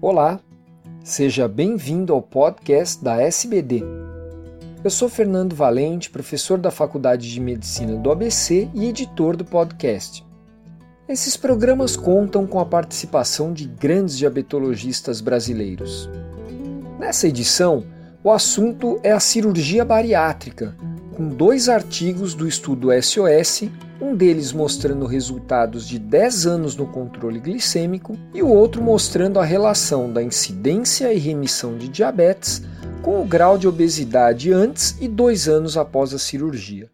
Olá, seja bem-vindo ao podcast da SBD. Eu sou Fernando Valente, professor da Faculdade de Medicina do ABC e editor do podcast. Esses programas contam com a participação de grandes diabetologistas brasileiros. Nessa edição, o assunto é a cirurgia bariátrica, com dois artigos do estudo SOS um deles mostrando resultados de 10 anos no controle glicêmico e o outro mostrando a relação da incidência e remissão de diabetes com o grau de obesidade antes e dois anos após a cirurgia.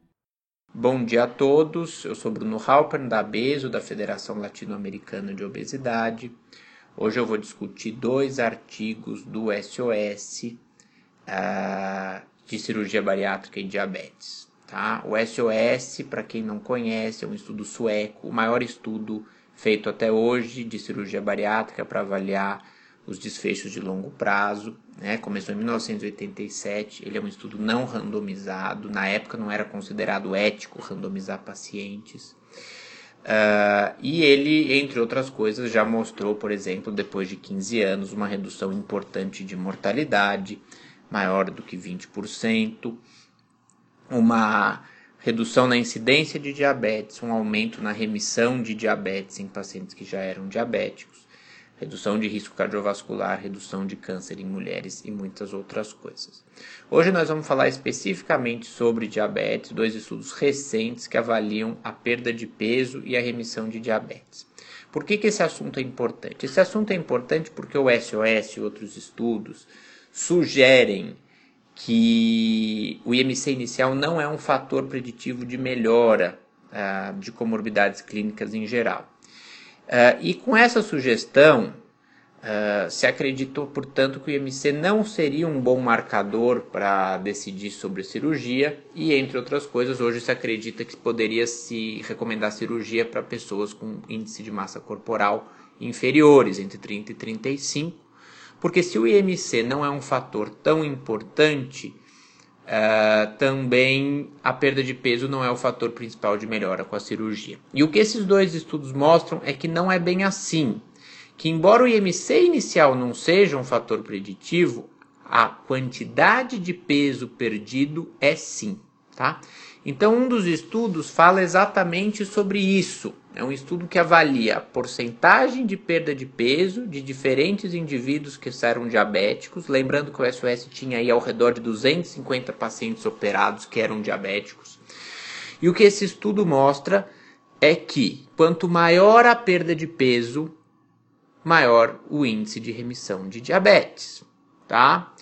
Bom dia a todos, eu sou Bruno Halpern da ABESO, da Federação Latino-Americana de Obesidade. Hoje eu vou discutir dois artigos do SOS uh, de cirurgia bariátrica e diabetes. Tá? O SOS, para quem não conhece, é um estudo sueco, o maior estudo feito até hoje de cirurgia bariátrica para avaliar os desfechos de longo prazo. Né? Começou em 1987, ele é um estudo não randomizado, na época não era considerado ético randomizar pacientes. Uh, e ele, entre outras coisas, já mostrou, por exemplo, depois de 15 anos, uma redução importante de mortalidade, maior do que 20%, uma redução na incidência de diabetes, um aumento na remissão de diabetes em pacientes que já eram diabéticos, redução de risco cardiovascular, redução de câncer em mulheres e muitas outras coisas. Hoje nós vamos falar especificamente sobre diabetes, dois estudos recentes que avaliam a perda de peso e a remissão de diabetes. Por que, que esse assunto é importante? Esse assunto é importante porque o SOS e outros estudos sugerem que o IMC inicial não é um fator preditivo de melhora uh, de comorbidades clínicas em geral. Uh, e com essa sugestão, uh, se acreditou, portanto, que o IMC não seria um bom marcador para decidir sobre cirurgia, e entre outras coisas, hoje se acredita que poderia se recomendar cirurgia para pessoas com índice de massa corporal inferiores, entre 30 e 35, porque se o IMC não é um fator tão importante, uh, também a perda de peso não é o fator principal de melhora com a cirurgia. E o que esses dois estudos mostram é que não é bem assim. Que embora o IMC inicial não seja um fator preditivo, a quantidade de peso perdido é sim, tá? Então um dos estudos fala exatamente sobre isso. É um estudo que avalia a porcentagem de perda de peso de diferentes indivíduos que eram diabéticos. Lembrando que o SOS tinha aí ao redor de 250 pacientes operados que eram diabéticos. E o que esse estudo mostra é que quanto maior a perda de peso, maior o índice de remissão de diabetes, tá?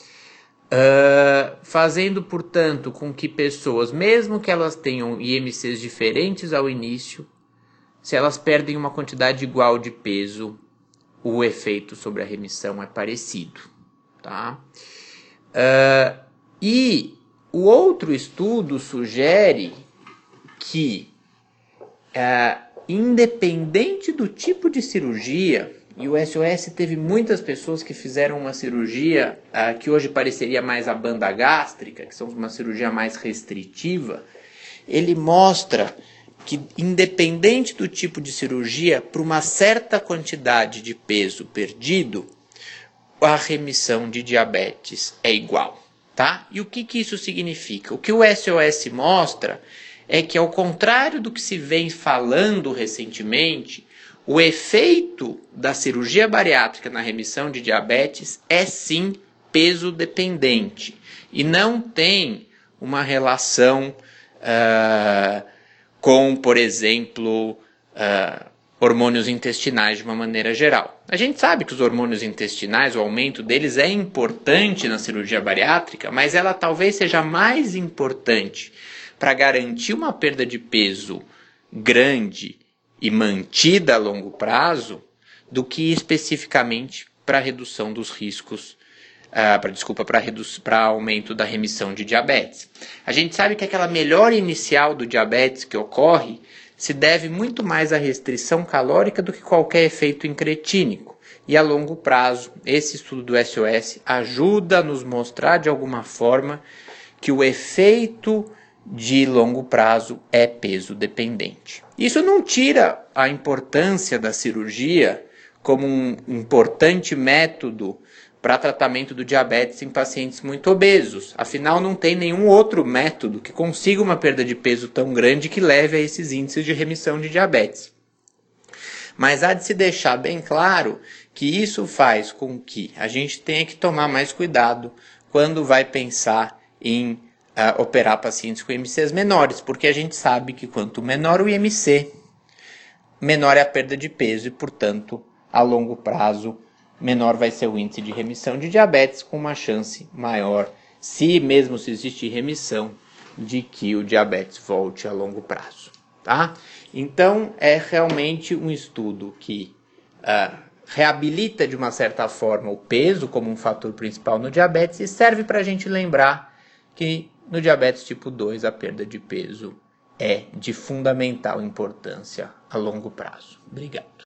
Uh, fazendo, portanto, com que pessoas, mesmo que elas tenham IMCs diferentes ao início, se elas perdem uma quantidade igual de peso, o efeito sobre a remissão é parecido. Tá? Uh, e o outro estudo sugere que, uh, independente do tipo de cirurgia, e o SOS teve muitas pessoas que fizeram uma cirurgia uh, que hoje pareceria mais a banda gástrica, que são uma cirurgia mais restritiva, ele mostra que, independente do tipo de cirurgia, para uma certa quantidade de peso perdido, a remissão de diabetes é igual. Tá? E o que, que isso significa? O que o SOS mostra é que, ao contrário do que se vem falando recentemente, o efeito da cirurgia bariátrica na remissão de diabetes é sim peso dependente e não tem uma relação uh, com, por exemplo, uh, hormônios intestinais de uma maneira geral. A gente sabe que os hormônios intestinais, o aumento deles é importante na cirurgia bariátrica, mas ela talvez seja mais importante para garantir uma perda de peso grande e mantida a longo prazo do que especificamente para redução dos riscos uh, ah, para desculpa, para aumento da remissão de diabetes. A gente sabe que aquela melhora inicial do diabetes que ocorre se deve muito mais à restrição calórica do que qualquer efeito incretínico. E a longo prazo, esse estudo do SOS ajuda a nos mostrar de alguma forma que o efeito de longo prazo é peso dependente. Isso não tira a importância da cirurgia como um importante método para tratamento do diabetes em pacientes muito obesos. Afinal, não tem nenhum outro método que consiga uma perda de peso tão grande que leve a esses índices de remissão de diabetes. Mas há de se deixar bem claro que isso faz com que a gente tenha que tomar mais cuidado quando vai pensar em uh, operar pacientes com IMCs menores, porque a gente sabe que quanto menor o IMC, menor é a perda de peso e, portanto, a longo prazo, menor vai ser o índice de remissão de diabetes, com uma chance maior, se mesmo se existir remissão, de que o diabetes volte a longo prazo. Tá? Então, é realmente um estudo que uh, reabilita de uma certa forma o peso como um fator principal no diabetes e serve para a gente lembrar que no diabetes tipo 2 a perda de peso é de fundamental importância a longo prazo. Obrigado.